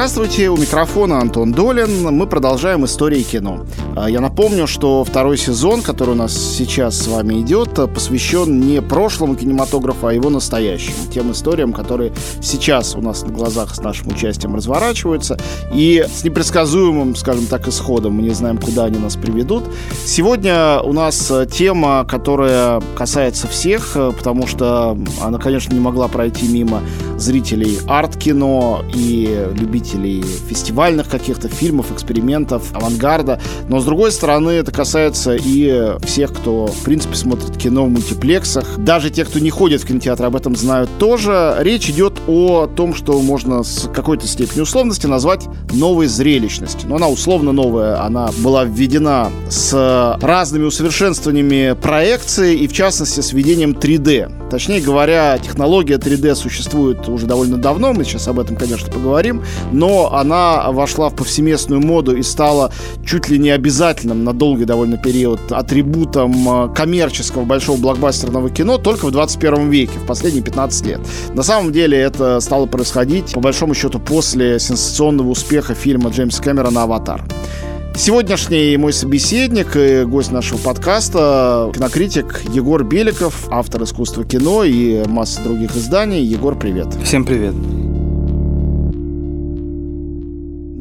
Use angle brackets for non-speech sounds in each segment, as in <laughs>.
Здравствуйте, у микрофона Антон Долин. Мы продолжаем истории кино. А, я напомню, что второй сезон, который у нас сейчас с вами идет, посвящен не прошлому кинематографу, а его настоящему. Тем историям, которые сейчас у нас на глазах с нашим участием разворачиваются. И с непредсказуемым, скажем так, исходом. Мы не знаем, куда они нас приведут. Сегодня у нас тема, которая касается всех, потому что она, конечно, не могла пройти мимо зрителей арт-кино и любителей фестивальных каких-то фильмов, экспериментов, авангарда. Но, с другой стороны, это касается и всех, кто, в принципе, смотрит кино в мультиплексах. Даже те, кто не ходит в кинотеатр, об этом знают тоже. Речь идет о том, что можно с какой-то степенью условности назвать новой зрелищностью. Но она условно новая, она была введена с разными усовершенствованиями проекции и, в частности, с введением 3D. Точнее говоря, технология 3D существует уже довольно давно, мы сейчас об этом, конечно, поговорим, но она вошла в повсеместную моду и стала чуть ли не обязательным на долгий довольно период атрибутом э, коммерческого большого блокбастерного кино только в 21 веке, в последние 15 лет. На самом деле это стало происходить, по большому счету, после сенсационного успеха фильма Джеймса Кэмерона «Аватар». Сегодняшний мой собеседник и гость нашего подкаста, кинокритик Егор Беликов, автор искусства кино и массы других изданий. Егор, привет. Всем привет.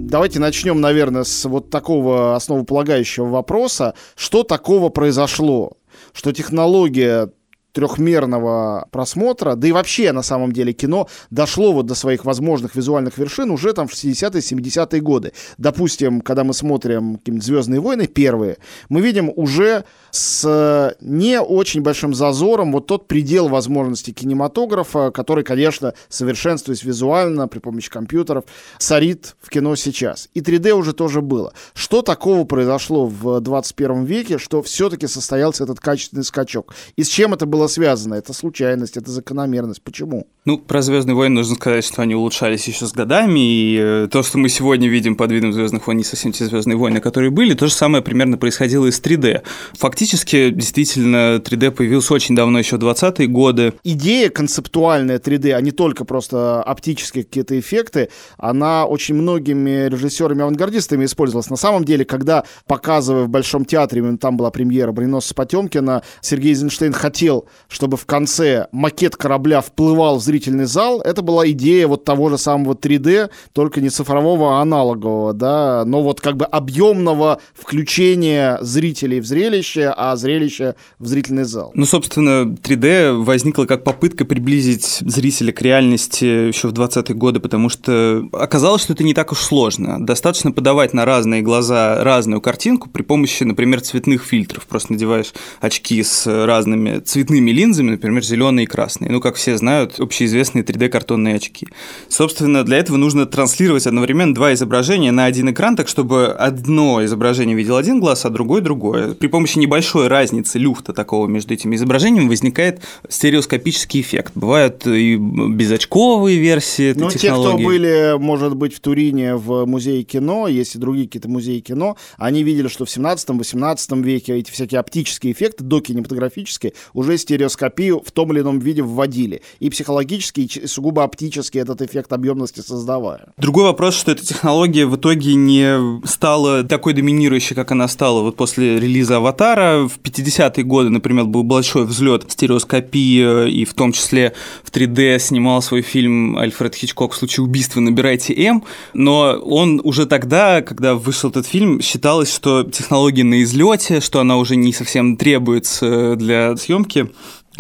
Давайте начнем, наверное, с вот такого основополагающего вопроса. Что такого произошло? Что технология трехмерного просмотра, да и вообще, на самом деле, кино дошло вот до своих возможных визуальных вершин уже там в 60-е, 70-е годы. Допустим, когда мы смотрим какие-нибудь «Звездные войны» первые, мы видим уже с не очень большим зазором вот тот предел возможностей кинематографа, который, конечно, совершенствуясь визуально при помощи компьютеров, царит в кино сейчас. И 3D уже тоже было. Что такого произошло в 21 веке, что все-таки состоялся этот качественный скачок? И с чем это было связано? Это случайность, это закономерность. Почему? Ну, про Звездные войны нужно сказать, что они улучшались еще с годами, и э, то, что мы сегодня видим под видом Звездных войн, не совсем те Звездные войны, которые были, то же самое примерно происходило и с 3D. Фактически действительно, 3D появился очень давно, еще в 20-е годы. Идея концептуальная 3D, а не только просто оптические какие-то эффекты, она очень многими режиссерами-авангардистами использовалась. На самом деле, когда, показывая в Большом театре, там была премьера «Броненосца Потемкина», Сергей Эйзенштейн хотел, чтобы в конце макет корабля вплывал в зрительный зал. Это была идея вот того же самого 3D, только не цифрового, а аналогового, да, но вот как бы объемного включения зрителей в зрелище, а зрелище в зрительный зал. Ну, собственно, 3D возникла как попытка приблизить зрителя к реальности еще в 20-е годы, потому что оказалось, что это не так уж сложно. Достаточно подавать на разные глаза разную картинку при помощи, например, цветных фильтров. Просто надеваешь очки с разными цветными линзами, например, зеленые и красные. Ну, как все знают, общеизвестные 3D-картонные очки. Собственно, для этого нужно транслировать одновременно два изображения на один экран, так чтобы одно изображение видел один глаз, а другой другое. При помощи небольшой разницы люфта такого между этими изображениями возникает стереоскопический эффект. Бывают и безочковые версии этой ну, те, кто были, может быть, в Турине в музее кино, есть и другие какие-то музеи кино, они видели, что в 17-18 веке эти всякие оптические эффекты, докинематографические, уже стереоскопию в том или ином виде вводили. И психологически, и сугубо оптически этот эффект объемности создавая. Другой вопрос, что эта технология в итоге не стала такой доминирующей, как она стала вот после релиза «Аватара», в 50-е годы, например, был большой взлет стереоскопии, и в том числе в 3D снимал свой фильм Альфред Хичкок в случае убийства «Набирайте М», но он уже тогда, когда вышел этот фильм, считалось, что технология на излете, что она уже не совсем требуется для съемки.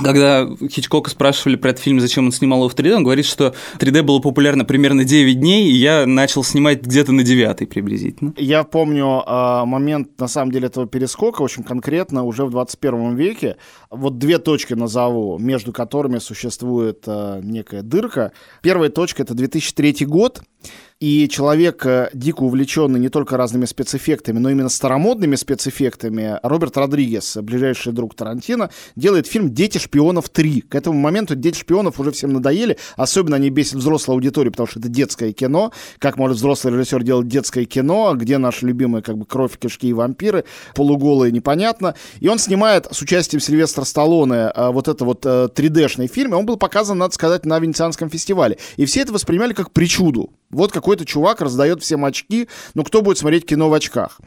Когда Хичкока спрашивали про этот фильм, зачем он снимал его в 3D, он говорит, что 3D было популярно примерно 9 дней, и я начал снимать где-то на 9 приблизительно. Я помню э, момент, на самом деле, этого перескока очень конкретно уже в 21 веке. Вот две точки назову, между которыми существует э, некая дырка. Первая точка — это 2003 год, и человек, э, дико увлеченный не только разными спецэффектами, но именно старомодными спецэффектами, Роберт Родригес, ближайший друг Тарантино, делает фильм «Дети шпионов 3». К этому моменту «Дети шпионов» уже всем надоели, особенно они бесят взрослую аудиторию, потому что это детское кино. Как может взрослый режиссер делать детское кино, где наши любимые как бы кровь, кишки и вампиры, полуголые, непонятно. И он снимает с участием Сильвестра Сталлоне э, вот это вот 3D-шный э, фильм, и он был показан, надо сказать, на Венецианском фестивале. И все это воспринимали как причуду. Вот какой-то чувак раздает всем очки, но кто будет смотреть кино в очках?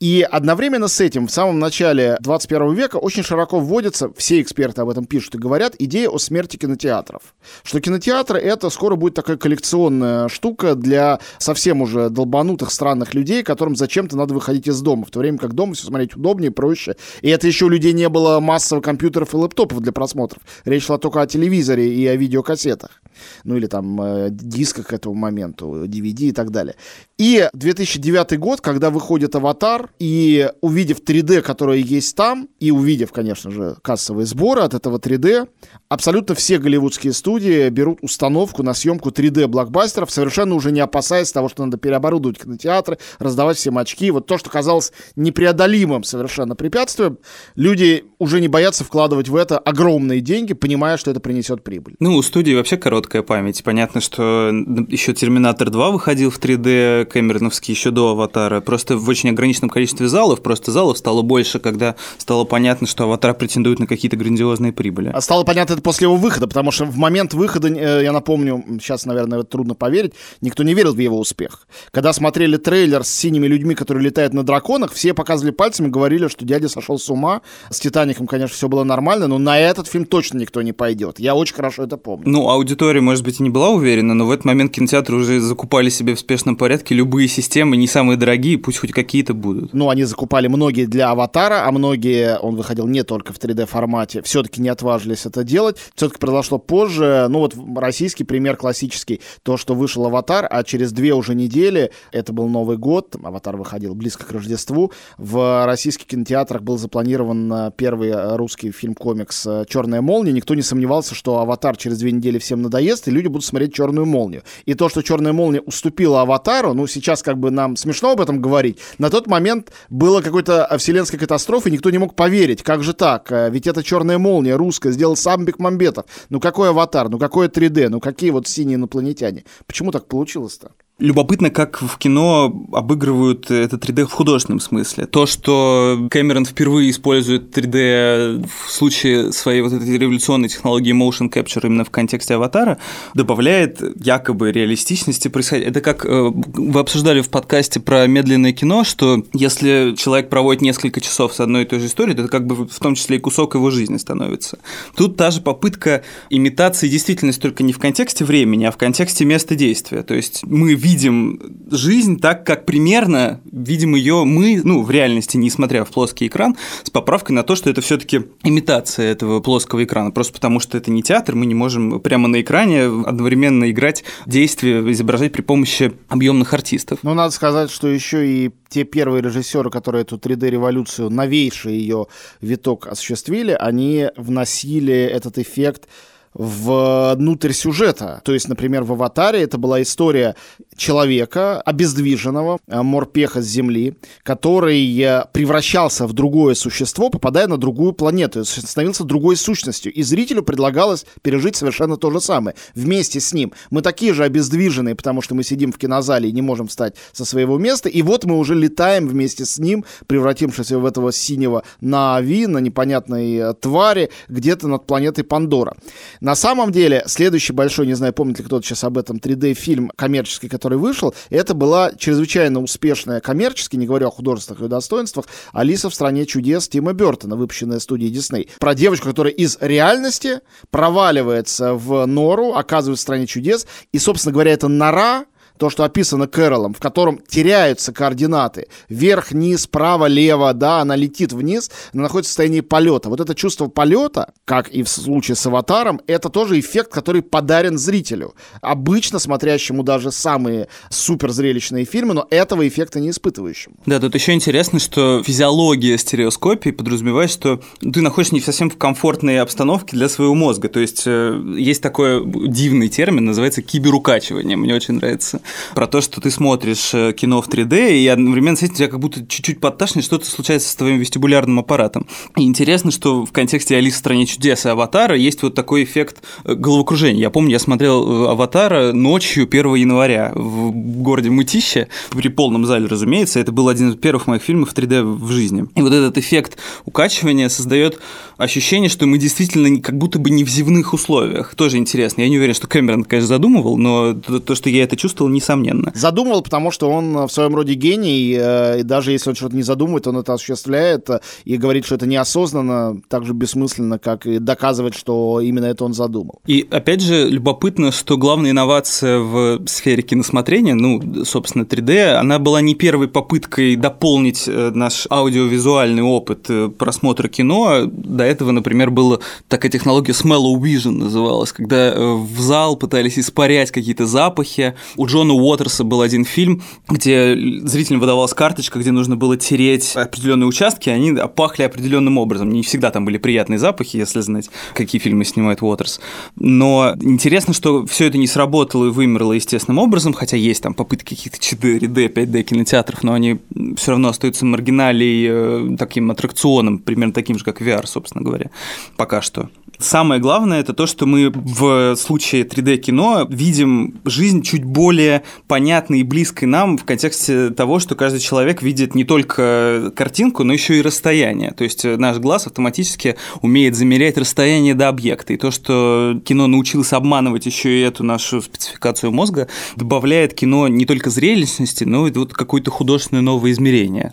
И одновременно с этим в самом начале 21 века очень широко вводится, все эксперты об этом пишут и говорят, идея о смерти кинотеатров. Что кинотеатры это скоро будет такая коллекционная штука для совсем уже долбанутых странных людей, которым зачем-то надо выходить из дома, в то время как дома все смотреть удобнее, проще. И это еще у людей не было массово компьютеров и лэптопов для просмотров. Речь шла только о телевизоре и о видеокассетах. Ну или там э, дисках к этому моменту, DVD и так далее. И 2009 год, когда выходит «Аватар», и увидев 3D, которое есть там, и увидев, конечно же, кассовые сборы от этого 3D, абсолютно все голливудские студии берут установку на съемку 3D-блокбастеров, совершенно уже не опасаясь того, что надо переоборудовать кинотеатры, раздавать всем очки. Вот то, что казалось непреодолимым совершенно препятствием, люди уже не боятся вкладывать в это огромные деньги, понимая, что это принесет прибыль. Ну, у студии вообще короткая память. Понятно, что еще «Терминатор 2» выходил в 3D, Кэмероновский еще до «Аватара», просто в очень ограниченном количестве залов, просто залов стало больше, когда стало понятно, что «Аватар» претендует на какие-то грандиозные прибыли. А стало понятно это после его выхода, потому что в момент выхода, э, я напомню, сейчас, наверное, трудно поверить, никто не верил в его успех. Когда смотрели трейлер с синими людьми, которые летают на драконах, все показывали пальцами, говорили, что дядя сошел с ума. С «Титаником», конечно, все было нормально, но на этот фильм точно никто не пойдет. Я очень хорошо это помню. Ну, аудитория, может быть, и не была уверена, но в этот момент кинотеатры уже закупали себе в спешном порядке любые системы, не самые дорогие, пусть хоть какие-то будут. Ну, они закупали многие для «Аватара», а многие, он выходил не только в 3D-формате, все-таки не отважились это делать. Все-таки произошло позже. Ну, вот российский пример классический. То, что вышел «Аватар», а через две уже недели, это был Новый год, «Аватар» выходил близко к Рождеству, в российских кинотеатрах был запланирован э, первый э, русский фильм-комикс э, «Черная молния». Никто не сомневался, что «Аватар» через две недели всем надоест, и люди будут смотреть «Черную молнию». И то, что «Черная молния» уступила «Аватару», ну, сейчас как бы нам смешно об этом говорить, на тот момент было какой-то вселенской катастрофы, никто не мог поверить, как же так, ведь это «Черная молния» русская, сделал сам Бекмамбетов. Ну, какой «Аватар», ну, какое 3D, ну, какие вот синие инопланетяне. Почему так получилось-то? Любопытно, как в кино обыгрывают это 3D в художественном смысле. То, что Кэмерон впервые использует 3D в случае своей вот этой революционной технологии motion capture именно в контексте аватара, добавляет якобы реалистичности происходить. Это как э, вы обсуждали в подкасте про медленное кино, что если человек проводит несколько часов с одной и той же историей, то это как бы в том числе и кусок его жизни становится. Тут та же попытка имитации действительности только не в контексте времени, а в контексте места действия. То есть мы видим видим жизнь так, как примерно видим ее мы, ну, в реальности, несмотря в плоский экран, с поправкой на то, что это все-таки имитация этого плоского экрана. Просто потому, что это не театр, мы не можем прямо на экране одновременно играть действия, изображать при помощи объемных артистов. Ну, надо сказать, что еще и те первые режиссеры, которые эту 3D-революцию, новейший ее виток осуществили, они вносили этот эффект внутрь сюжета. То есть, например, в «Аватаре» это была история человека, обездвиженного, э, морпеха с Земли, который э, превращался в другое существо, попадая на другую планету, становился другой сущностью. И зрителю предлагалось пережить совершенно то же самое. Вместе с ним. Мы такие же обездвиженные, потому что мы сидим в кинозале и не можем встать со своего места. И вот мы уже летаем вместе с ним, превратившись в этого синего Нави, на непонятной э, твари, где-то над планетой Пандора. На самом деле, следующий большой, не знаю, помнит ли кто-то сейчас об этом, 3D-фильм коммерческий, который вышел, это была чрезвычайно успешная коммерчески, не говоря о художественных и достоинствах, «Алиса в стране чудес» Тима Бертона, выпущенная студией Дисней. Про девочку, которая из реальности проваливается в нору, оказывается в стране чудес, и, собственно говоря, это нора, то, что описано Кэролом, в котором теряются координаты. Вверх, низ, право, лево, да, она летит вниз, она находится в состоянии полета. Вот это чувство полета, как и в случае с «Аватаром», это тоже эффект, который подарен зрителю. Обычно смотрящему даже самые суперзрелищные фильмы, но этого эффекта не испытывающему. Да, тут еще интересно, что физиология стереоскопии подразумевает, что ты находишься не совсем в комфортной обстановке для своего мозга. То есть э, есть такой дивный термин, называется киберукачивание. Мне очень нравится про то, что ты смотришь э, кино в 3D, и одновременно с этим тебя как будто чуть-чуть подташнит, что-то случается с твоим вестибулярным аппаратом. И интересно, что в контексте «Алисы в стране чудес» и «Аватара» есть вот такой эффект э, головокружения. Я помню, я смотрел э, «Аватара» ночью 1 января в городе Мытище, при полном зале, разумеется. Это был один из первых моих фильмов в 3D в жизни. И вот этот эффект укачивания создает ощущение, что мы действительно как будто бы не в земных условиях. Тоже интересно. Я не уверен, что Кэмерон, конечно, задумывал, но то, что я это чувствовал, не несомненно. Задумывал, потому что он в своем роде гений, и даже если он что-то не задумывает, он это осуществляет и говорит, что это неосознанно, так же бессмысленно, как и доказывать, что именно это он задумал. И опять же, любопытно, что главная инновация в сфере киносмотрения, ну, собственно, 3D, она была не первой попыткой дополнить э, наш аудиовизуальный опыт э, просмотра кино. До этого, например, была такая технология Smell Vision называлась, когда э, в зал пытались испарять какие-то запахи. У Джона Уотерса был один фильм, где зрителям выдавалась карточка, где нужно было тереть определенные участки, они пахли определенным образом. Не всегда там были приятные запахи, если знать, какие фильмы снимает Уотерс. Но интересно, что все это не сработало и вымерло естественным образом, хотя есть там попытки каких-то 4D, 5D кинотеатров, но они все равно остаются маргиналей э, таким аттракционом, примерно таким же, как VR, собственно говоря, пока что. Самое главное это то, что мы в случае 3D-кино видим жизнь чуть более понятной и близкой нам в контексте того, что каждый человек видит не только картинку, но еще и расстояние. То есть наш глаз автоматически умеет замерять расстояние до объекта. И то, что кино научилось обманывать еще и эту нашу спецификацию мозга, добавляет кино не только зрелищности, но и вот какое-то художественное новое измерение.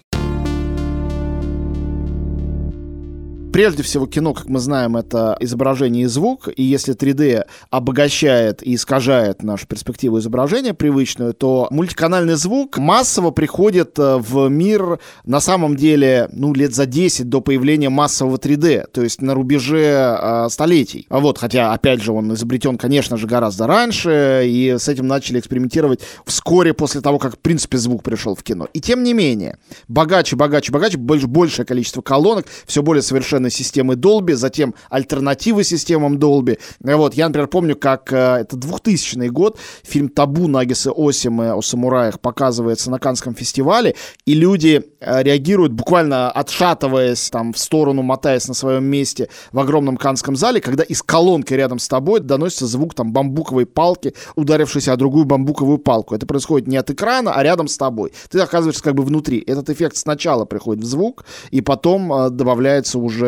Прежде всего, кино, как мы знаем, это изображение и звук, и если 3D обогащает и искажает нашу перспективу изображения привычную, то мультиканальный звук массово приходит э, в мир на самом деле, ну, лет за 10 до появления массового 3D, то есть на рубеже э, столетий. А вот, хотя, опять же, он изобретен, конечно же, гораздо раньше, и с этим начали экспериментировать вскоре после того, как, в принципе, звук пришел в кино. И тем не менее, богаче, богаче, богаче, больше, большее количество колонок, все более совершенно современной системы Dolby, затем альтернативы системам Dolby. Вот, я, например, помню, как э, это 2000 год, фильм «Табу» Нагиса Осимы о самураях показывается на Канском фестивале, и люди э, реагируют, буквально отшатываясь там в сторону, мотаясь на своем месте в огромном Канском зале, когда из колонки рядом с тобой доносится звук там бамбуковой палки, ударившейся о другую бамбуковую палку. Это происходит не от экрана, а рядом с тобой. Ты оказываешься как бы внутри. Этот эффект сначала приходит в звук, и потом э, добавляется уже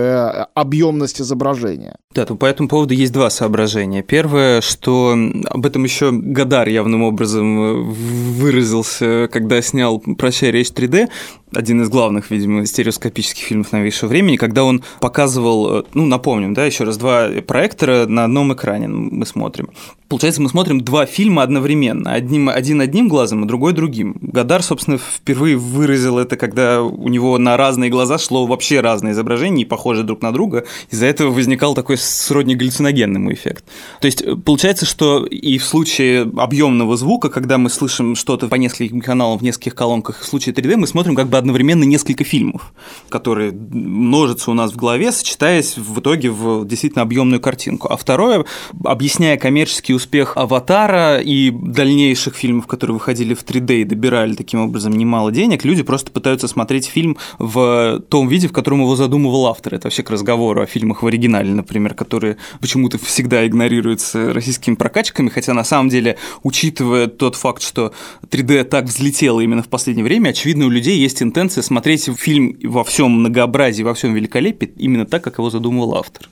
объемность изображения. Да, то по этому поводу есть два соображения. Первое, что об этом еще Гадар явным образом э, выразился, когда снял «Прощай, речь 3D», один из главных, видимо, стереоскопических фильмов новейшего времени, когда он показывал, э, ну, напомним, да, еще раз, два проектора на одном экране мы смотрим. Получается, мы смотрим два фильма одновременно, одним, один одним глазом, а другой другим. Гадар, собственно, впервые выразил это, когда у него на разные глаза шло вообще разное изображение, не похожие друг на друга. Из-за этого возникал такой сродни галлюциногенному эффект. То есть, э, получается, что и в случае объемного звука, когда мы слышим что-то по нескольким каналам в нескольких колонках, в случае 3D мы смотрим как бы одновременно несколько фильмов, которые множатся у нас в голове, сочетаясь в итоге в действительно объемную картинку. А второе, объясняя коммерческий успех «Аватара» и дальнейших фильмов, которые выходили в 3D и добирали таким образом немало денег, люди просто пытаются смотреть фильм в том виде, в котором его задумывал автор. Это вообще к разговору о фильмах в оригинале, например, которые почему-то всегда игнорируются российскими прокачками, хотя на самом деле, учитывая тот факт, что 3D так взлетело именно в последнее время, очевидно, у людей есть тенденция смотреть фильм во всем многообразии, во всем великолепии именно так, как его задумывал автор.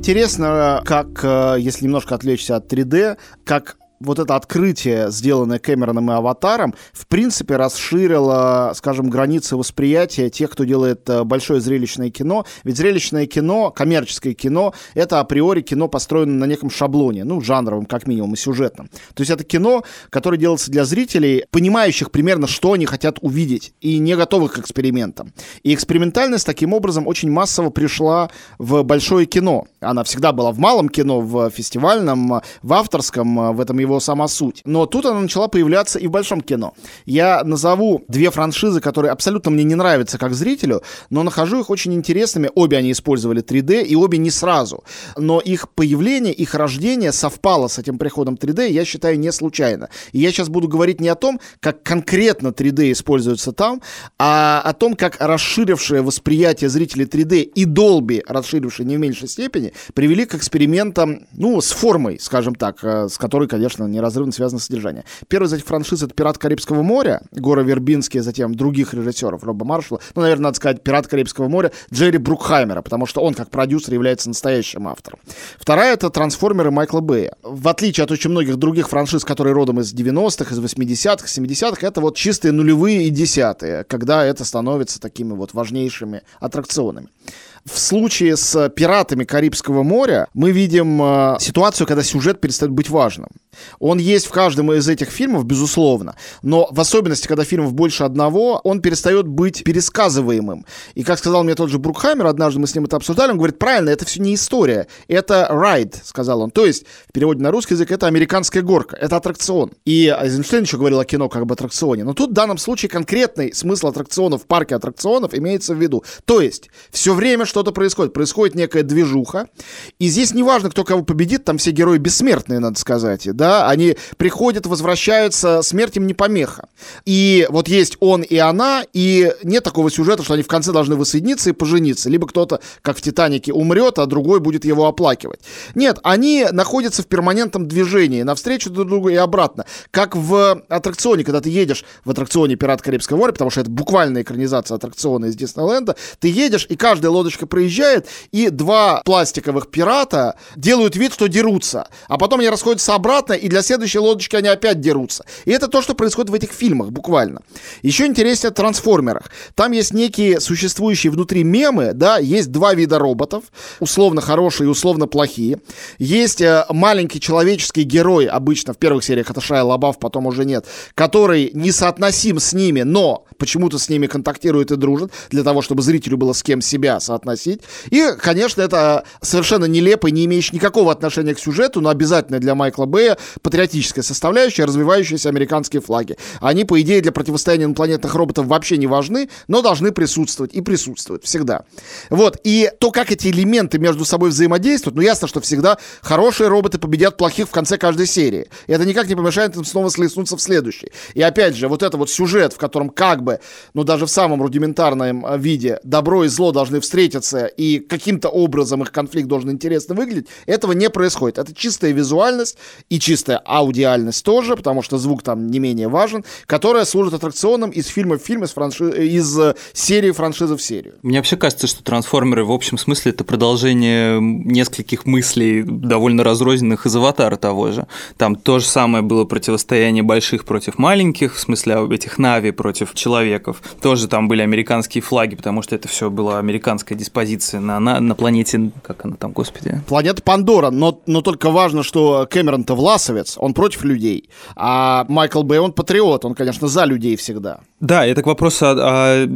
Интересно, как, э, если немножко отвлечься от 3D, как вот это открытие, сделанное Кэмероном и Аватаром, в принципе расширило, скажем, границы восприятия тех, кто делает э, большое зрелищное кино. Ведь зрелищное кино, коммерческое кино, это априори кино построено на неком шаблоне, ну, жанровом, как минимум, и сюжетном. То есть это кино, которое делается для зрителей, понимающих примерно, что они хотят увидеть, и не готовых к экспериментам. И экспериментальность таким образом очень массово пришла в большое кино. Она всегда была в малом кино, в фестивальном, в авторском, в этом его его сама суть. Но тут она начала появляться и в большом кино. Я назову две франшизы, которые абсолютно мне не нравятся как зрителю, но нахожу их очень интересными. Обе они использовали 3D, и обе не сразу. Но их появление, их рождение совпало с этим приходом 3D, я считаю, не случайно. И я сейчас буду говорить не о том, как конкретно 3D используется там, а о том, как расширившее восприятие зрителей 3D и Dolby, расширившее не в меньшей степени, привели к экспериментам, ну, с формой, скажем так, э, с которой, конечно, собственно, неразрывно связано содержание. Первый из этих франшиз — это «Пират Карибского моря», Гора Вербинский, затем других режиссеров, Роба Маршалла. Ну, наверное, надо сказать «Пират Карибского моря» Джерри Брукхаймера, потому что он, как продюсер, является настоящим автором. Вторая — это «Трансформеры» Майкла Бэя. В отличие от очень многих других франшиз, которые родом из 90-х, из 80-х, 70-х, это вот чистые нулевые и десятые, когда это становится такими вот важнейшими аттракционами. В случае с пиратами Карибского моря мы видим э, ситуацию, когда сюжет перестает быть важным. Он есть в каждом из этих фильмов, безусловно, но в особенности, когда фильмов больше одного, он перестает быть пересказываемым. И как сказал мне тот же Брукхаймер, однажды мы с ним это обсуждали, он говорит, правильно, это все не история, это ride, сказал он. То есть, в переводе на русский язык, это американская горка, это аттракцион. И Эйзенштейн еще говорил о кино как бы аттракционе. Но тут в данном случае конкретный смысл аттракционов в парке аттракционов имеется в виду. То есть, все время что-то происходит. Происходит некая движуха. И здесь не важно, кто кого победит, там все герои бессмертные, надо сказать. Да? Они приходят, возвращаются, смерть им не помеха. И вот есть он и она, и нет такого сюжета, что они в конце должны воссоединиться и пожениться. Либо кто-то, как в «Титанике», умрет, а другой будет его оплакивать. Нет, они находятся в перманентном движении, навстречу друг другу и обратно. Как в аттракционе, когда ты едешь в аттракционе «Пират Карибского моря», потому что это буквальная экранизация аттракциона из Диснейленда, ты едешь, и каждая лодочка девушка проезжает, и два пластиковых пирата делают вид, что дерутся. А потом они расходятся обратно, и для следующей лодочки они опять дерутся. И это то, что происходит в этих фильмах, буквально. Еще интереснее в трансформерах. Там есть некие существующие внутри мемы, да, есть два вида роботов, условно хорошие и условно плохие. Есть э, маленький человеческий герой, обычно в первых сериях это Шайя Лабаф, потом уже нет, который несоотносим с ними, но почему-то с ними контактирует и дружит, для того, чтобы зрителю было с кем себя соотносить. И, конечно, это совершенно нелепо, не имеющий никакого отношения к сюжету, но обязательно для Майкла Бэя патриотическая составляющая, развивающиеся американские флаги. Они, по идее, для противостояния инопланетных роботов вообще не важны, но должны присутствовать и присутствуют всегда. Вот, и то, как эти элементы между собой взаимодействуют, ну, ясно, что всегда хорошие роботы победят плохих в конце каждой серии. И это никак не помешает им снова слеснуться в следующей. И опять же, вот это вот сюжет, в котором как бы бы, ну даже в самом рудиментарном э, виде, добро и зло должны встретиться, и каким-то образом их конфликт должен интересно выглядеть, этого не происходит. Это чистая визуальность и чистая аудиальность тоже, потому что звук там не менее важен, которая служит аттракционом из фильма в фильм, из, франши... из э, серии франшизы в серию. Мне вообще кажется, что трансформеры в общем смысле это продолжение нескольких мыслей, довольно разрозненных из аватара того же. Там то же самое было противостояние больших против маленьких, в смысле этих Нави против человека человеков. Тоже там были американские флаги, потому что это все была американская диспозиция на, на, на планете, как она там, господи? Планета Пандора, но, но только важно, что Кэмерон-то власовец, он против людей, а Майкл Бэй, он патриот, он, конечно, за людей всегда. Да, это к вопросу о, о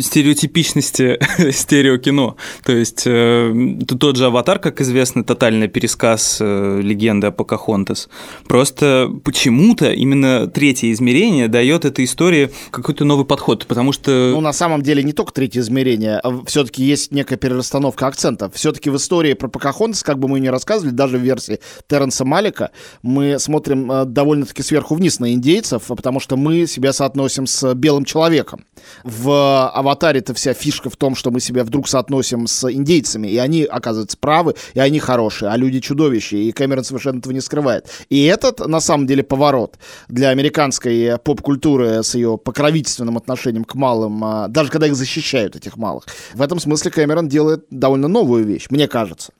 стереотипичности <laughs> стереокино. То есть э, тот же «Аватар», как известно, тотальный пересказ э, легенды о Покахонтас. Просто почему-то именно третье измерение дает этой истории какой-то новый подход, потому что... Ну, на самом деле, не только третье измерение, а все-таки есть некая перерасстановка акцентов. Все-таки в истории про Покахонтас, как бы мы ни рассказывали, даже в версии Терренса Малика, мы смотрим э, довольно-таки сверху вниз на индейцев, потому что мы себя соотносим с белым человеком. В «Аватаре»-то вся фишка в том, что мы себя вдруг соотносим с индейцами, и они, оказывается, правы, и они хорошие, а люди чудовища, и Кэмерон совершенно этого не скрывает. И этот, на самом деле, поворот для американской поп-культуры с ее покровительственным отношением к малым, а, даже когда их защищают, этих малых. В этом смысле Кэмерон делает довольно новую вещь, мне кажется.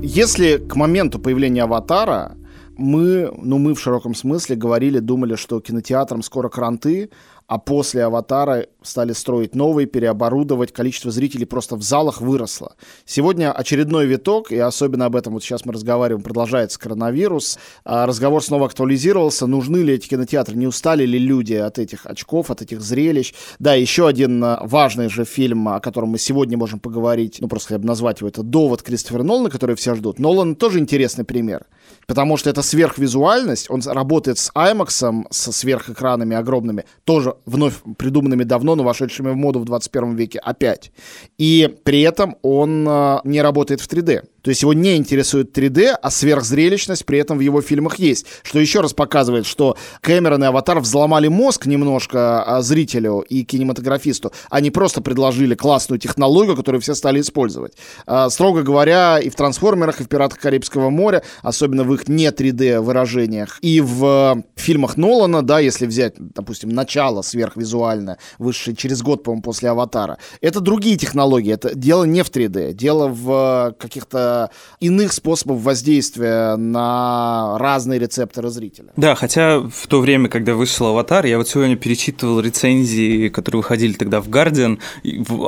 Если к моменту появления «Аватара» мы, ну мы в широком смысле говорили, думали, что кинотеатрам скоро кранты, а после «Аватара» стали строить новый, переоборудовать, количество зрителей просто в залах выросло. Сегодня очередной виток, и особенно об этом вот сейчас мы разговариваем, продолжается коронавирус, а разговор снова актуализировался, нужны ли эти кинотеатры, не устали ли люди от этих очков, от этих зрелищ. Да, еще один а, важный же фильм, о котором мы сегодня можем поговорить, ну просто я бы назвать его, это «Довод» Кристофера Нолана, который все ждут. Нолан тоже интересный пример, потому что это сверхвизуальность, он работает с IMAX, со сверхэкранами огромными, тоже вновь придуманными давно, но вошедшими в моду в 21 веке опять. И при этом он э, не работает в 3D. То есть его не интересует 3D, а сверхзрелищность при этом в его фильмах есть. Что еще раз показывает, что Кэмерон и Аватар взломали мозг немножко а, зрителю и кинематографисту. Они просто предложили классную технологию, которую все стали использовать. А, строго говоря, и в «Трансформерах», и в «Пиратах Карибского моря», особенно в их не 3D выражениях, и в фильмах Нолана, да, если взять, допустим, начало сверхвизуальное, вышедшее через год, по-моему, после «Аватара», это другие технологии. Это дело не в 3D, дело в каких-то иных способов воздействия на разные рецепторы зрителя. Да, хотя в то время, когда вышел «Аватар», я вот сегодня перечитывал рецензии, которые выходили тогда в «Гардиан»,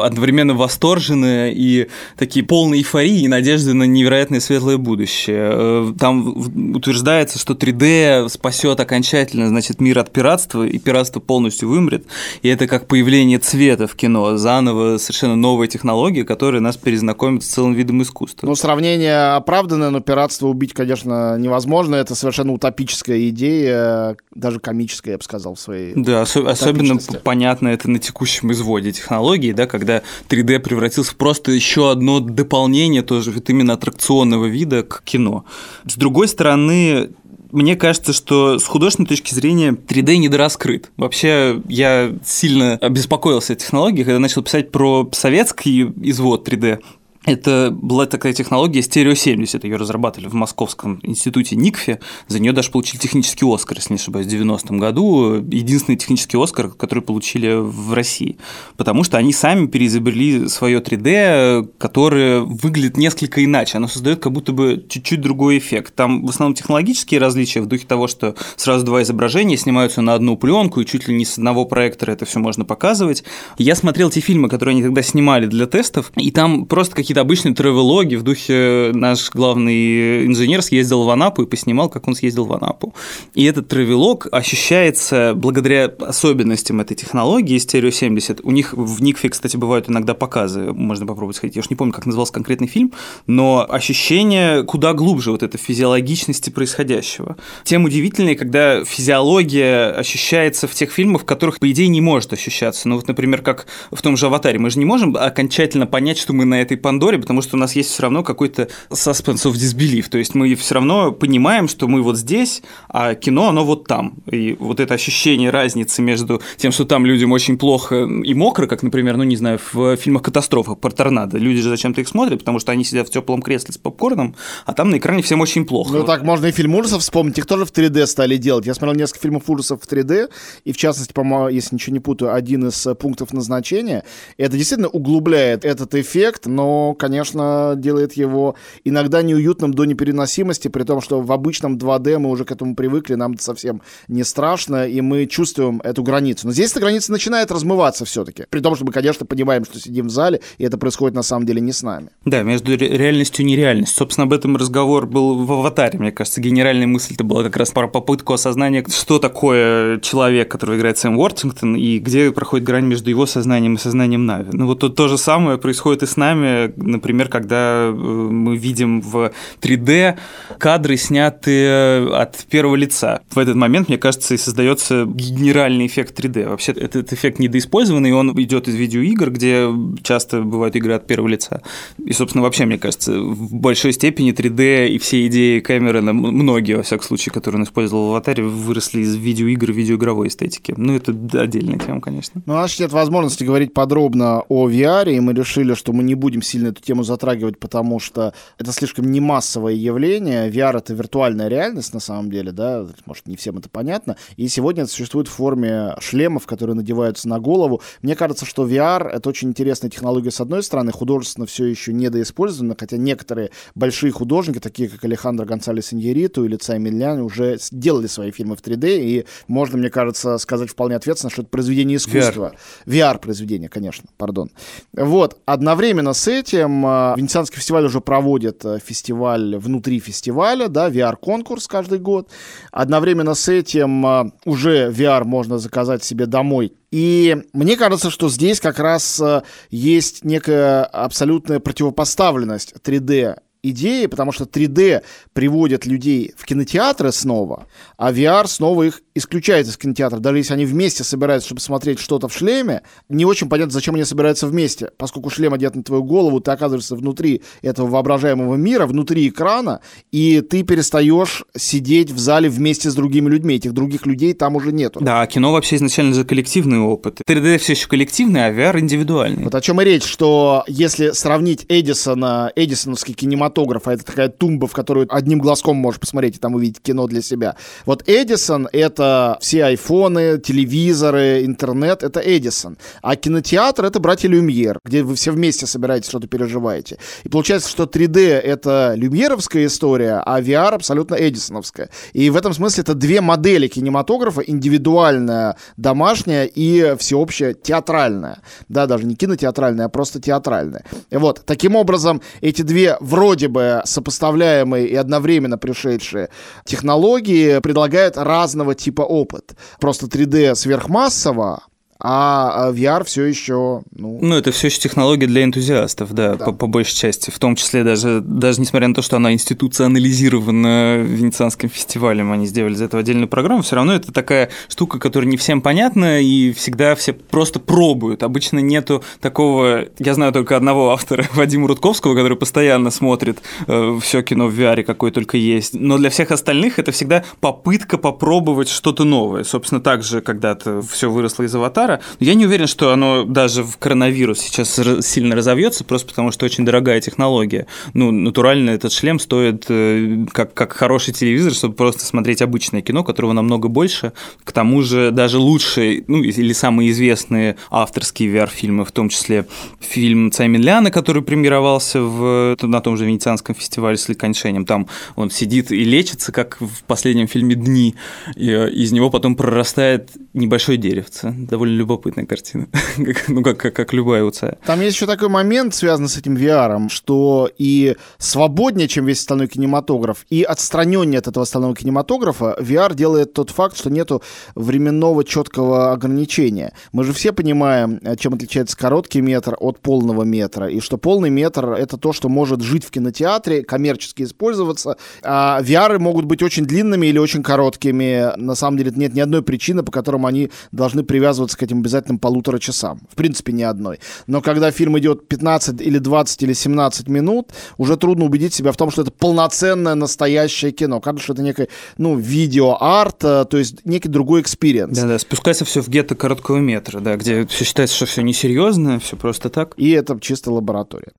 одновременно восторженные и такие полные эйфории и надежды на невероятное светлое будущее. Э, там утверждается, что 3D спасет окончательно, значит, мир от пиратства, и пиратство полностью вымрет, и это как появление цвета в кино, заново совершенно новая технология, которая нас перезнакомит с целым видом искусства. Ну, сравнение оправданное, но пиратство убить, конечно, невозможно. Это совершенно утопическая идея, даже комическая, я бы сказал, в своей Да, ос- особенно понятно это на текущем изводе технологий, да, когда 3D превратился в просто еще одно дополнение тоже вот именно аттракционного вида к кино. С другой стороны, мне кажется, что с художественной точки зрения 3D недораскрыт. Вообще, я сильно обеспокоился технологией, когда начал писать про советский извод 3D. Это была такая технология Stereo 70, ее разрабатывали в Московском институте НИКФе, за нее даже получили технический Оскар, если не ошибаюсь, в 90-м году, единственный технический Оскар, который получили в России, потому что они сами переизобрели свое 3D, которое выглядит несколько иначе, оно создает как будто бы чуть-чуть другой эффект. Там в основном технологические различия в духе того, что сразу два изображения снимаются на одну пленку, и чуть ли не с одного проектора это все можно показывать. Я смотрел те фильмы, которые они тогда снимали для тестов, и там просто какие какие-то обычные тревелоги в духе наш главный инженер съездил в Анапу и поснимал, как он съездил в Анапу. И этот тревелог ощущается благодаря особенностям этой технологии Stereo 70. У них в Никфе, кстати, бывают иногда показы, можно попробовать сходить. Я уж не помню, как назывался конкретный фильм, но ощущение куда глубже вот этой физиологичности происходящего. Тем удивительнее, когда физиология ощущается в тех фильмах, в которых, по идее, не может ощущаться. Ну вот, например, как в том же «Аватаре». Мы же не можем окончательно понять, что мы на этой Пандоре Пандоре, потому что у нас есть все равно какой-то suspense of disbelief, то есть мы все равно понимаем, что мы вот здесь, а кино, оно вот там. И вот это ощущение разницы между тем, что там людям очень плохо и мокро, как, например, ну, не знаю, в фильмах «Катастрофа» про торнадо. Люди же зачем-то их смотрят, потому что они сидят в теплом кресле с попкорном, а там на экране всем очень плохо. Ну, так можно и фильм ужасов вспомнить, их тоже в 3D стали делать. Я смотрел несколько фильмов ужасов в 3D, и в частности, по-моему, если ничего не путаю, один из пунктов назначения, это действительно углубляет этот эффект, но, конечно, делает его иногда неуютным до непереносимости, при том, что в обычном 2D мы уже к этому привыкли, нам совсем не страшно, и мы чувствуем эту границу. Но здесь эта граница начинает размываться все-таки. При том, что мы, конечно, понимаем, что сидим в зале, и это происходит на самом деле не с нами. Да, между реальностью и нереальностью. Собственно, об этом разговор был в «Аватаре», мне кажется. Генеральная мысль это была как раз про попытку осознания, что такое человек, который играет Сэм Уортингтон, и где проходит грань между его сознанием и сознанием Нави. Ну вот тут то же самое происходит и с нами, например, когда э, мы видим в 3D кадры, снятые от первого лица. В этот момент, мне кажется, и создается генеральный эффект 3D. Вообще, этот эффект недоиспользованный, он идет из видеоигр, где часто бывают игры от первого лица. И, собственно, вообще, мне кажется, в большой степени 3D и все идеи Кэмерона, многие, во всяком случае, которые он использовал в «Аватаре», выросли из видеоигр видеоигровой эстетики. Ну, это отдельная тема, конечно. Ну, у нас нет возможности говорить подробно о VR, и мы решили, что мы не будем сильно эту тему затрагивать, потому что это слишком не массовое явление. VR — это виртуальная реальность, на самом деле, да, может, не всем это понятно. И сегодня это существует в форме шлемов, которые надеваются на голову. Мне кажется, что VR — это очень интересная технология, с одной стороны, художественно все еще недоиспользована, хотя некоторые большие художники, такие как Алехандро Гонсалес Иньериту или Цай Мильян, уже сделали свои фильмы в 3D, и можно, мне кажется, сказать вполне ответственно, что это произведение искусства. VR, VR произведение, конечно, пардон. Вот, одновременно с этим а, Венецианский фестиваль уже проводит э, фестиваль внутри фестиваля, да, VR-конкурс каждый год. Одновременно с этим э, уже VR можно заказать себе домой и мне кажется, что здесь как раз э, есть некая абсолютная противопоставленность 3D идеи, потому что 3D приводит людей в кинотеатры снова, а VR снова их исключает из кинотеатра. Даже если они вместе собираются, чтобы смотреть что-то в шлеме, не очень понятно, зачем они собираются вместе. Поскольку шлем одет на твою голову, ты оказываешься внутри этого воображаемого мира, внутри экрана, и ты перестаешь сидеть в зале вместе с другими людьми. Этих других людей там уже нету. Да, кино вообще изначально за коллективный опыт. 3D все еще коллективный, а VR индивидуальный. Вот о чем и речь, что если сравнить Эдисона, эдисоновский кинематограф, а это такая тумба, в которую одним глазком можешь посмотреть и там увидеть кино для себя. Вот Эдисон — это все айфоны, телевизоры, интернет, это Эдисон. А кинотеатр — это братья Люмьер, где вы все вместе собираетесь, что-то переживаете. И получается, что 3D — это люмьеровская история, а VR абсолютно эдисоновская. И в этом смысле это две модели кинематографа, индивидуальная, домашняя и всеобщая театральная. Да, даже не кинотеатральная, а просто театральная. И вот, таким образом, эти две вроде бы сопоставляемые и одновременно пришедшие технологии предлагают разного типа опыт. Просто 3D сверхмассово, а VR все еще... Ну... ну, это все еще технология для энтузиастов, да, да. По, по большей части. В том числе даже, даже несмотря на то, что она институционализирована Венецианским фестивалем, они сделали из этого отдельную программу, все равно это такая штука, которая не всем понятна, и всегда все просто пробуют. Обычно нету такого... Я знаю только одного автора, <laughs> Вадима Рудковского, который постоянно смотрит э, все кино в VR, какое только есть. Но для всех остальных это всегда попытка попробовать что-то новое. Собственно, так же когда-то все выросло из аватара, пара. Я не уверен, что оно даже в коронавирус сейчас сильно разовьется, просто потому что очень дорогая технология. Ну, натурально этот шлем стоит э, как, как хороший телевизор, чтобы просто смотреть обычное кино, которого намного больше. К тому же даже лучшие, ну, или самые известные авторские VR-фильмы, в том числе фильм Цаймин Ляна, который премьировался в, на том же Венецианском фестивале с Ликаньшенем. Там он сидит и лечится, как в последнем фильме «Дни», и э, из него потом прорастает небольшое деревце, довольно любопытная картина, <laughs> ну, как, как, как любая УЦА. Там есть еще такой момент, связанный с этим VR, что и свободнее, чем весь остальной кинематограф, и отстраненнее от этого остального кинематографа, VR делает тот факт, что нету временного четкого ограничения. Мы же все понимаем, чем отличается короткий метр от полного метра, и что полный метр — это то, что может жить в кинотеатре, коммерчески использоваться, а VR могут быть очень длинными или очень короткими. На самом деле нет ни одной причины, по которым они должны привязываться к этим обязательным полутора часам. В принципе, ни одной. Но когда фильм идет 15 или 20 или 17 минут, уже трудно убедить себя в том, что это полноценное настоящее кино. Кажется, что это некое, ну, видео-арт, э, то есть некий другой experience. Да-да, спускается все в гетто короткого метра, да, где все считается, что все несерьезно, все просто так. И это чисто лаборатория.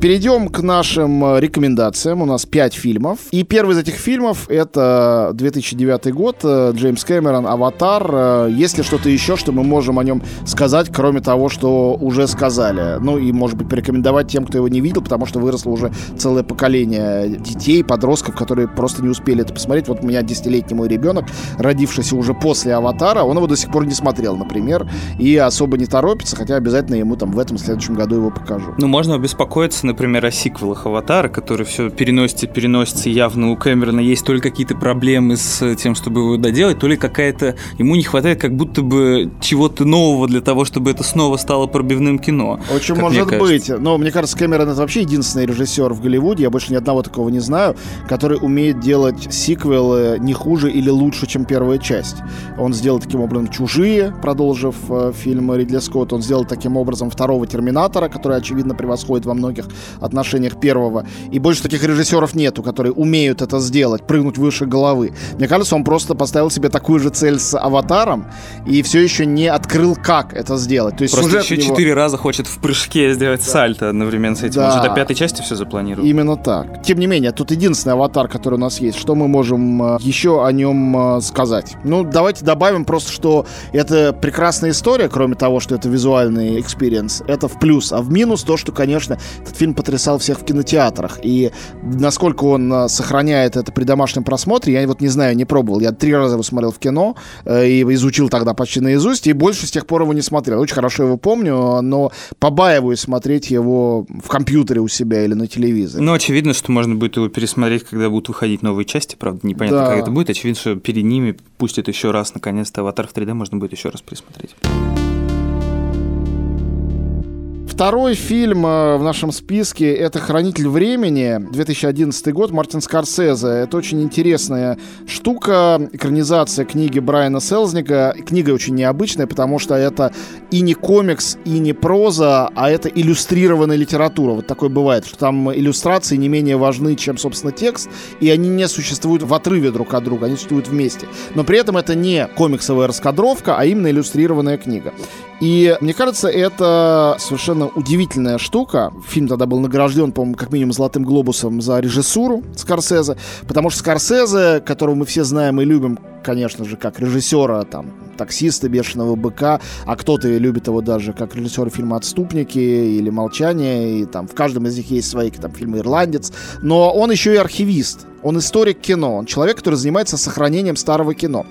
Перейдем к нашим э, рекомендациям. У нас пять фильмов. И первый из этих фильмов — это 2009 год, э, Джеймс Кэмерон, «Аватар». Э, есть ли что-то еще, что мы можем о нем сказать, кроме того, что уже сказали? Ну и, может быть, порекомендовать тем, кто его не видел, потому что выросло уже целое поколение детей, подростков, которые просто не успели это посмотреть. Вот у меня десятилетний мой ребенок, родившийся уже после «Аватара», он его до сих пор не смотрел, например, и особо не торопится, хотя обязательно ему там в этом следующем году его покажу. Ну, можно беспокоиться например, о сиквелах «Аватара», который все переносится, переносится, явно у Кэмерона есть то ли какие-то проблемы с тем, чтобы его доделать, то ли какая-то... Ему не хватает как будто бы чего-то нового для того, чтобы это снова стало пробивным кино. Очень может быть. Но мне кажется, Кэмерон это вообще единственный режиссер в Голливуде, я больше ни одного такого не знаю, который умеет делать сиквелы не хуже или лучше, чем первая часть. Он сделал таким образом «Чужие», продолжив э, фильм Ридли Скотта. Он сделал таким образом второго «Терминатора», который, очевидно, превосходит во многих отношениях первого. И больше таких режиссеров нету, которые умеют это сделать, прыгнуть выше головы. Мне кажется, он просто поставил себе такую же цель с «Аватаром» и все еще не открыл, как это сделать. То есть просто еще него... четыре раза хочет в прыжке сделать да. сальто одновременно с этим. Да. Он же до пятой части все запланировал. Именно так. Тем не менее, тут единственный «Аватар», который у нас есть. Что мы можем э, еще о нем э, сказать? Ну, давайте добавим просто, что это прекрасная история, кроме того, что это визуальный experience. Это в плюс. А в минус то, что, конечно, этот фильм потрясал всех в кинотеатрах. И насколько он э, сохраняет это при домашнем просмотре, я вот не знаю, не пробовал. Я три раза его смотрел в кино э, и изучил тогда почти наизусть, и больше с тех пор его не смотрел. Очень хорошо его помню, но побаиваюсь смотреть его в компьютере у себя или на телевизоре. Ну, очевидно, что можно будет его пересмотреть, когда будут выходить новые части, правда, непонятно, да. как это будет. Очевидно, что перед ними пустят еще раз, наконец-то, аватар в 3D можно будет еще раз пересмотреть. Второй фильм э, в нашем списке это «Хранитель времени», 2011 год, Мартин Скорсезе. Это очень интересная штука, экранизация книги Брайана Селзника. Книга очень необычная, потому что это и не комикс, и не проза, а это иллюстрированная литература. Вот такое бывает, что там иллюстрации не менее важны, чем, собственно, текст, и они не существуют в отрыве друг от друга, они существуют вместе. Но при этом это не комиксовая раскадровка, а именно иллюстрированная книга. И мне кажется, это совершенно удивительная штука. Фильм тогда был награжден, по-моему, как минимум Золотым Глобусом за режиссуру Скорсезе, потому что Скорсезе, которого мы все знаем и любим, конечно же, как режиссера там таксиста, бешеного быка, а кто-то любит его даже как режиссера фильма «Отступники» или «Молчание», и там в каждом из них есть свои там фильмы «Ирландец», но он еще и архивист, он историк кино, он человек, который занимается сохранением старого кино.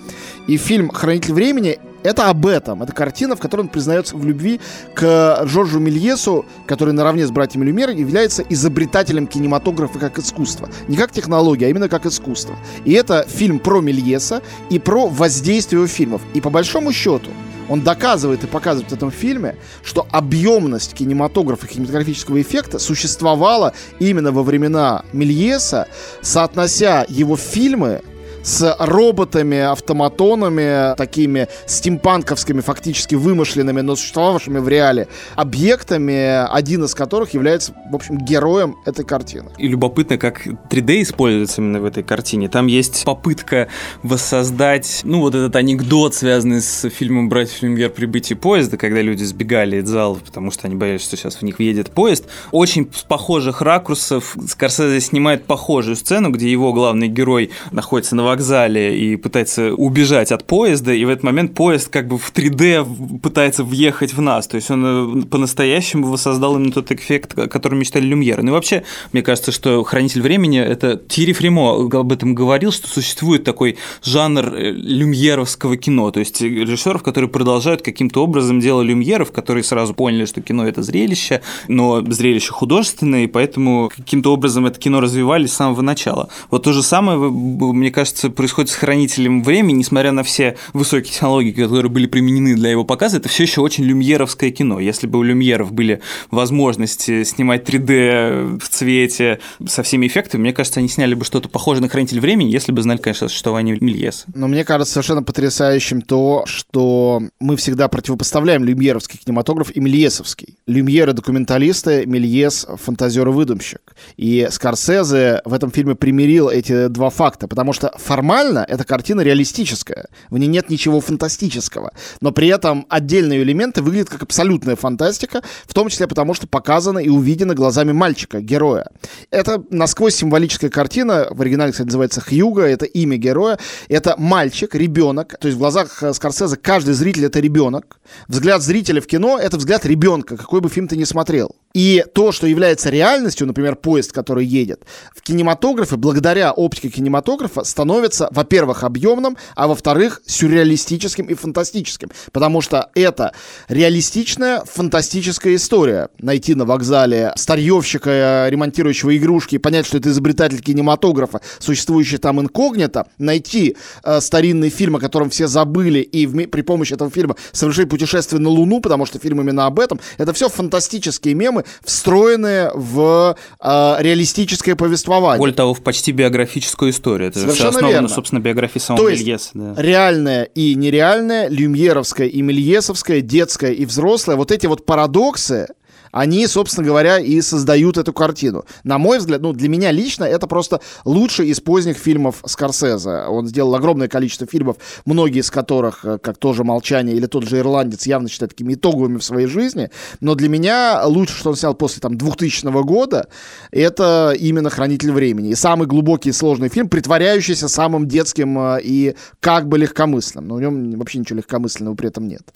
И фильм «Хранитель времени» это об этом. Это картина, в которой он признается в любви к Жоржу Мельесу, который наравне с братьями Люмер является изобретателем кинематографа как искусства. Не как технология, а именно как искусство. И это фильм про Мельеса и про воздействие фильмов. И по большому счету, он доказывает и показывает в этом фильме, что объемность кинематографа, кинематографического эффекта существовала именно во времена Мельеса, соотнося его фильмы с роботами, автоматонами, такими стимпанковскими, фактически вымышленными, но существовавшими в реале объектами, один из которых является, в общем, героем этой картины. И любопытно, как 3D используется именно в этой картине. Там есть попытка воссоздать, ну, вот этот анекдот, связанный с фильмом «Братьев Люмьер. Прибытие поезда», когда люди сбегали из залов, потому что они боялись, что сейчас в них въедет поезд. Очень с похожих ракурсов Скорсезе снимает похожую сцену, где его главный герой находится на вокзале и пытается убежать от поезда, и в этот момент поезд как бы в 3D пытается въехать в нас. То есть он э, по-настоящему воссоздал именно тот эффект, о котором мечтали Люмьеры. Ну и вообще, мне кажется, что «Хранитель времени» — это Тири Фримо об этом говорил, что существует такой жанр э, люмьеровского кино, то есть режиссеров, которые продолжают каким-то образом делать люмьеров, которые сразу поняли, что кино — это зрелище, но зрелище художественное, и поэтому каким-то образом это кино развивали с самого начала. Вот то же самое, мне кажется, происходит с хранителем времени, несмотря на все высокие технологии, которые были применены для его показа, это все еще очень люмьеровское кино. Если бы у люмьеров были возможности снимать 3D в цвете со всеми эффектами, мне кажется, они сняли бы что-то похожее на хранитель времени, если бы знали, конечно, существование Мельеса. Но мне кажется совершенно потрясающим то, что мы всегда противопоставляем люмьеровский кинематограф и мельесовский. Люмьеры документалисты, Мельес фантазер-выдумщик. И Скорсезе в этом фильме примирил эти два факта, потому что формально эта картина реалистическая. В ней нет ничего фантастического. Но при этом отдельные элементы выглядят как абсолютная фантастика, в том числе потому, что показано и увидено глазами мальчика, героя. Это насквозь символическая картина. В оригинале, кстати, называется Хьюга. Это имя героя. Это мальчик, ребенок. То есть в глазах э, Скорсезе каждый зритель — это ребенок. Взгляд зрителя в кино — это взгляд ребенка, какой бы фильм ты ни смотрел. И то, что является реальностью, например, поезд, который едет, в кинематографе, благодаря оптике кинематографа, становится, во-первых, объемным, а во-вторых, сюрреалистическим и фантастическим. Потому что это реалистичная, фантастическая история. Найти на вокзале старьевщика, ремонтирующего игрушки, и понять, что это изобретатель кинематографа, существующий там инкогнито, найти э, старинный фильм, о котором все забыли, и в, при помощи этого фильма совершить путешествие на Луну, потому что фильм именно об этом, это все фантастические мемы, встроенные в э, реалистическое повествование. Более того, в почти биографическую историю. Это Совершенно основано, верно. собственно, биографии самого То Мельеса. Да. реальное и нереальное, люмьеровское и мельесовское, детское и взрослое, вот эти вот парадоксы, они, собственно говоря, и создают эту картину. На мой взгляд, ну, для меня лично это просто лучший из поздних фильмов Скорсезе. Он сделал огромное количество фильмов, многие из которых, э, как тоже «Молчание» или тот же «Ирландец», явно считают такими итоговыми в своей жизни. Но для меня лучше, что он снял после там 2000 года, это именно «Хранитель времени». И самый глубокий и сложный фильм, притворяющийся самым детским э, и как бы легкомысленным. Но в нем вообще ничего легкомысленного при этом нет.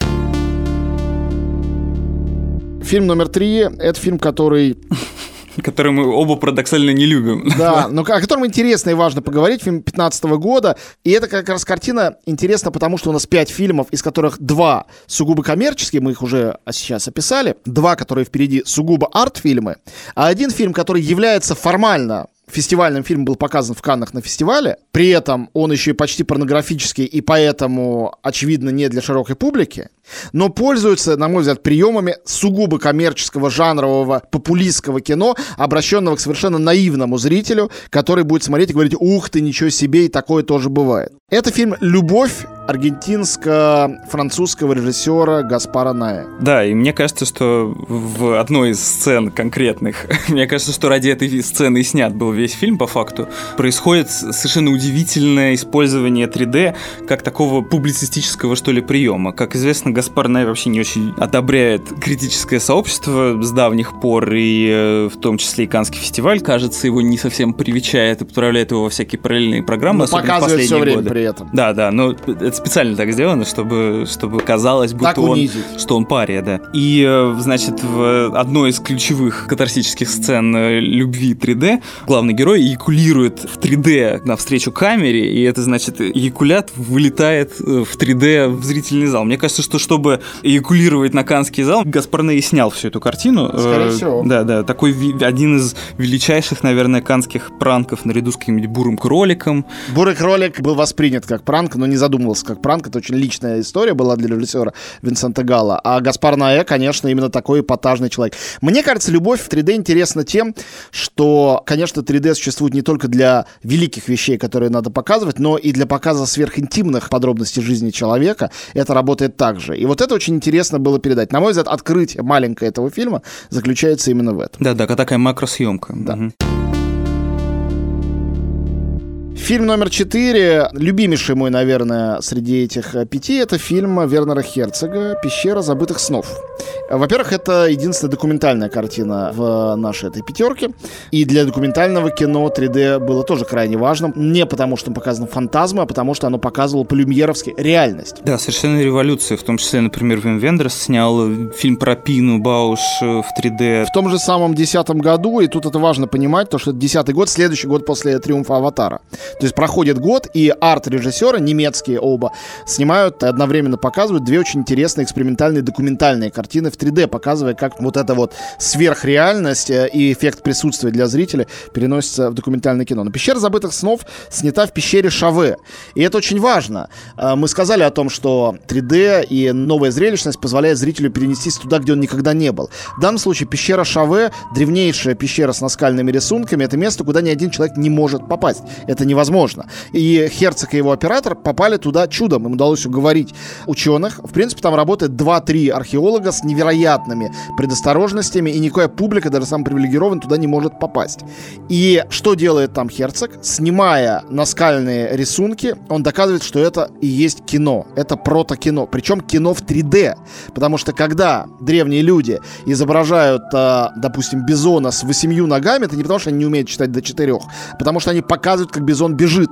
Фильм номер три — это фильм, который <laughs> Который мы оба парадоксально не любим. <laughs> Да, но о котором интересно и важно поговорить. Фильм 15 года. И это как раз картина интересна, потому что у нас пять фильмов, из которых два сугубо коммерческие, мы их уже сейчас описали. Два, которые впереди сугубо арт-фильмы. А один фильм, который является формально фестивальным фильм был показан в Каннах на фестивале. При этом он еще и почти порнографический, и поэтому, очевидно, не для широкой публики. Но пользуются, на мой взгляд, приемами сугубо коммерческого, жанрового, популистского кино, обращенного к совершенно наивному зрителю, который будет смотреть и говорить, ух ты, ничего себе, и такое тоже бывает. Это фильм «Любовь» аргентинско-французского режиссера Гаспара Ная. Да, и мне кажется, что в одной из сцен конкретных, <laughs> мне кажется, что ради этой сцены и снят был весь фильм по факту, происходит совершенно удивительное использование 3D как такого публицистического, что ли, приема. Как известно, Гаспар Ная вообще не очень одобряет критическое сообщество с давних пор, и э, в том числе и Канский фестиваль, кажется, его не совсем привечает и отправляет его во всякие параллельные программы, но показывает все время годы. при этом. Да, да, но это специально так сделано, чтобы, чтобы казалось, будто он, что он пария, да. И, э, значит, в одной из ключевых катарсических сцен э, любви 3D главный герой якулирует в 3D навстречу камере, и это, значит, якулят вылетает в 3D в зрительный зал. Мне кажется, что чтобы якулировать на Канский зал, Гаспар Ноэ снял всю эту картину. Скорее всего. Да, да, такой один из величайших, наверное, канских пранков наряду с каким-нибудь бурым кроликом. Бурый кролик был воспринят как пранк, но не задумывался как пранк. Это очень личная история была для режиссера Винсента Гала. А Гаспар Наэ, конечно, именно такой эпатажный человек. Мне кажется, любовь в 3D интересна тем, что, конечно, 3D существует не только для великих вещей, которые надо показывать, но и для показа сверхинтимных подробностей жизни человека. Это работает так же. И вот это очень интересно было передать. На мой взгляд, открытие маленькое этого фильма заключается именно в этом. Да, да, такая макросъемка. Да. Угу. Фильм номер четыре, любимейший мой, наверное, среди этих э, пяти, это фильм Вернера Херцога «Пещера забытых снов». Во-первых, это единственная документальная картина в нашей этой пятерке. И для документального кино 3D было тоже крайне важным. Не потому, что там показаны фантазмы, а потому, что оно показывало по-люмьеровски реальность. Да, совершенно революция. В том числе, например, Вим Вендерс снял фильм про Пину Бауш э, в 3D. В том же самом десятом году, и тут это важно понимать, то, что это десятый год, следующий год после «Триумфа Аватара». То есть проходит год, и арт-режиссеры, немецкие оба, снимают, одновременно показывают две очень интересные экспериментальные документальные картины в 3D, показывая, как вот эта вот сверхреальность э, и эффект присутствия для зрителя переносится в документальное кино. Но «Пещера забытых снов» снята в пещере Шаве. И это очень важно. Э, мы сказали о том, что 3D и новая зрелищность позволяет зрителю перенестись туда, где он никогда не был. В данном случае пещера Шаве, древнейшая пещера с наскальными рисунками, это место, куда ни один человек не может попасть. Это невозможно. И Херцог и его оператор попали туда чудом. Им удалось уговорить ученых. В принципе, там работает 2-3 археолога с невероятными предосторожностями, и никакая публика, даже сам привилегированный, туда не может попасть. И что делает там Херцог? Снимая наскальные рисунки, он доказывает, что это и есть кино. Это прото-кино. Причем кино в 3D. Потому что когда древние люди изображают, а, допустим, бизона с восемью ногами, это не потому, что они не умеют читать до четырех, а потому что они показывают, как бизон бежит.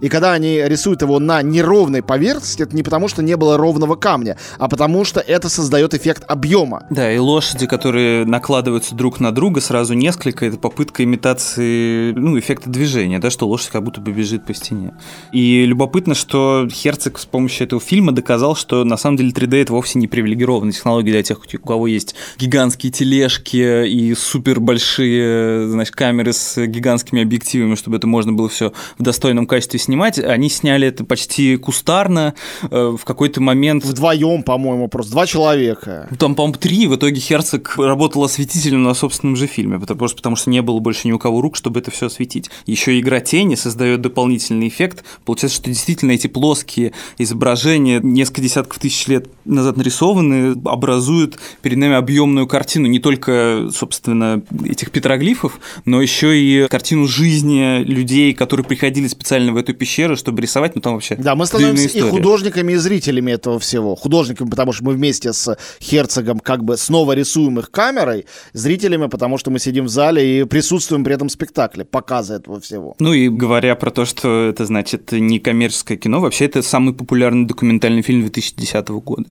И когда они рисуют его на неровной поверхности, это не потому, что не было ровного камня, а потому что это создает эффект объема. Да, и лошади, которые накладываются друг на друга, сразу несколько, это попытка имитации, ну, эффекта движения, да, что лошадь как будто бы бежит по стене. И любопытно, что Херцог с помощью этого фильма доказал, что на самом деле 3D это вовсе не привилегированная технология для тех, у кого есть гигантские тележки и супер большие, значит, камеры с гигантскими объективами, чтобы это можно было все в достойном качестве снимать. Они сняли это почти кустарно. Э, в какой-то момент... Вдвоем, по-моему, просто два человека. Там, по-моему, три. В итоге Херцог работал осветителем на собственном же фильме, потому что, потому что не было больше ни у кого рук, чтобы это все осветить. Еще игра тени создает дополнительный эффект. Получается, что действительно эти плоские изображения, несколько десятков тысяч лет назад нарисованные, образуют перед нами объемную картину не только, собственно, этих петроглифов, но еще и картину жизни людей, которые приходили специально в эту пещеру, чтобы рисовать, ну там вообще Да, мы становимся и художниками, и зрителями этого всего. Художниками, потому что мы вместе с Херцогом как бы снова рисуем их камерой, зрителями, потому что мы сидим в зале и присутствуем при этом спектакле, показа этого всего. Ну и говоря про то, что это значит не коммерческое кино, вообще это самый популярный документальный фильм 2010 года.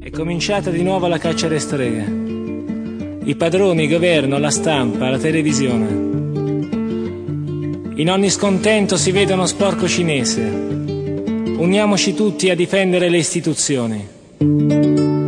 È cominciata di nuovo la caccia alle streghe. I padroni, il governo, la stampa, la televisione. In ogni scontento si vede uno sporco cinese. Uniamoci tutti a difendere le istituzioni.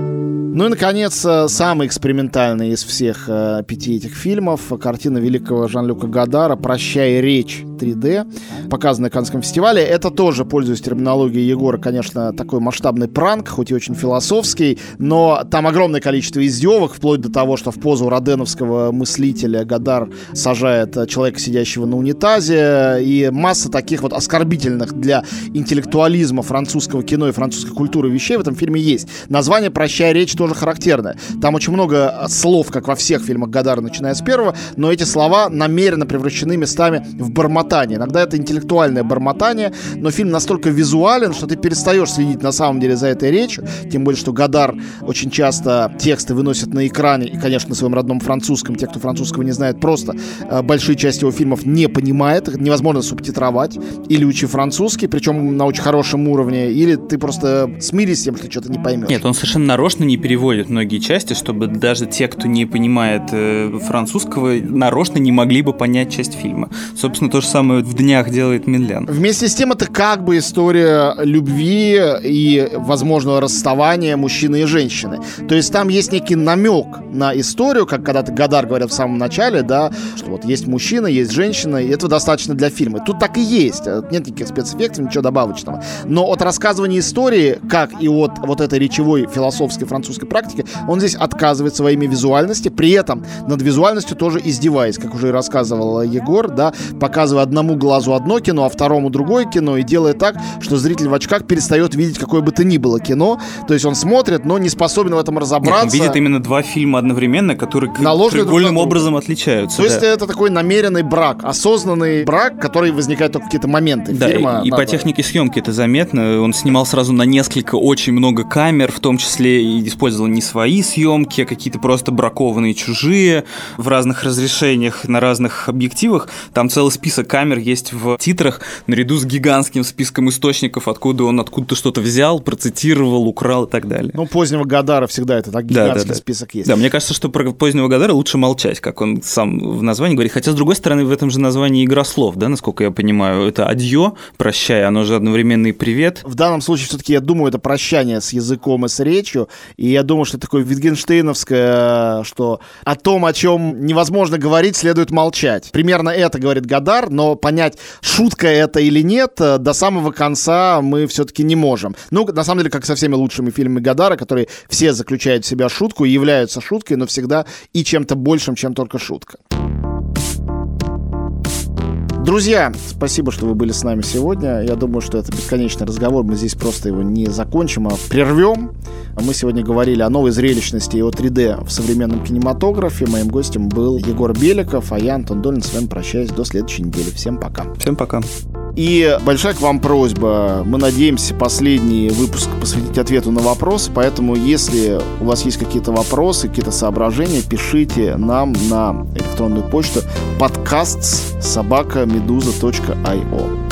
Ну и, наконец, э, самый экспериментальный из всех э, пяти этих фильмов — картина великого Жан-Люка Гадара «Прощай, речь» 3D, показанная на Каннском фестивале. Это тоже, пользуясь терминологией Егора, конечно, такой масштабный пранк, хоть и очень философский, но там огромное количество издевок, вплоть до того, что в позу роденовского мыслителя Гадар сажает э, человека, сидящего на унитазе, и масса таких вот оскорбительных для интеллектуализма французского кино и французской культуры вещей в этом фильме есть. Название «Прощай, речь» тоже характерное. Там очень много слов, как во всех фильмах Гадара, начиная с первого, но эти слова намеренно превращены местами в бормотание. Иногда это интеллектуальное бормотание, но фильм настолько визуален, что ты перестаешь следить на самом деле за этой речью, тем более, что Гадар очень часто тексты выносит на экране, и, конечно, на своем родном французском, те, кто французского не знает, просто э, большие части его фильмов не понимает, невозможно субтитровать, или учи французский, причем на очень хорошем уровне, или ты просто смирись с тем, что что-то не поймешь. Нет, он совершенно нарочно не переводит многие части, чтобы даже те, кто не понимает э, французского, нарочно не могли бы понять часть фильма. Собственно, то же самое в днях делает Минлян. Вместе с тем, это как бы история любви и возможного расставания мужчины и женщины. То есть там есть некий намек на историю, как когда-то Гадар говорил в самом начале, да, что вот есть мужчина, есть женщина, и этого достаточно для фильма. Тут так и есть. Нет никаких спецэффектов, ничего добавочного. Но от рассказывания истории, как и от вот этой речевой философской французской практики, он здесь отказывается во имя визуальности, при этом над визуальностью тоже издеваясь, как уже и рассказывал Егор, да, показывая одному глазу одно кино, а второму другое кино, и делая так, что зритель в очках перестает видеть какое бы то ни было кино. То есть он смотрит, но не способен в этом разобраться. Нет, он видит именно два фильма одновременно, которые треугольным образом отличаются. То да. есть это такой намеренный брак, осознанный брак, который возникает только в какие-то моменты да, фильма. И, и по технике съемки это заметно. Он снимал сразу на несколько, очень много камер, в том числе и использовал не свои съемки, а какие-то просто бракованные чужие в разных разрешениях, на разных объективах. Там целый список камер есть в титрах, наряду с гигантским списком источников, откуда он откуда-то что-то взял, процитировал, украл и так далее. Ну, позднего Гадара всегда это так гигантский да, да, да. список есть. Да, мне кажется, что про позднего Гадара лучше молчать, как он сам в названии говорит. Хотя, с другой стороны, в этом же названии игра слов, да, насколько я понимаю. Это адьё, прощай, оно же одновременно и привет. В данном случае все-таки, я думаю, это прощание с языком и с речью. И я думаю, что такое Витгенштейновское, что о том, о чем невозможно говорить, следует молчать. Примерно это говорит Гадар, но понять, шутка это или нет, до самого конца мы все-таки не можем. Ну, на самом деле, как со всеми лучшими фильмами Гадара, которые все заключают в себя шутку являются шуткой, но всегда и чем-то большим, чем только шутка. Друзья, спасибо, что вы были с нами сегодня. Я думаю, что это бесконечный разговор. Мы здесь просто его не закончим, а прервем. Мы сегодня говорили о новой зрелищности и о 3D в современном кинематографе. Моим гостем был Егор Беликов, а я, Антон Долин, с вами прощаюсь до следующей недели. Всем пока. Всем пока. И большая к вам просьба. Мы надеемся последний выпуск посвятить ответу на вопросы, поэтому если у вас есть какие-то вопросы, какие-то соображения, пишите нам на электронную почту подкаст собака meduza.io.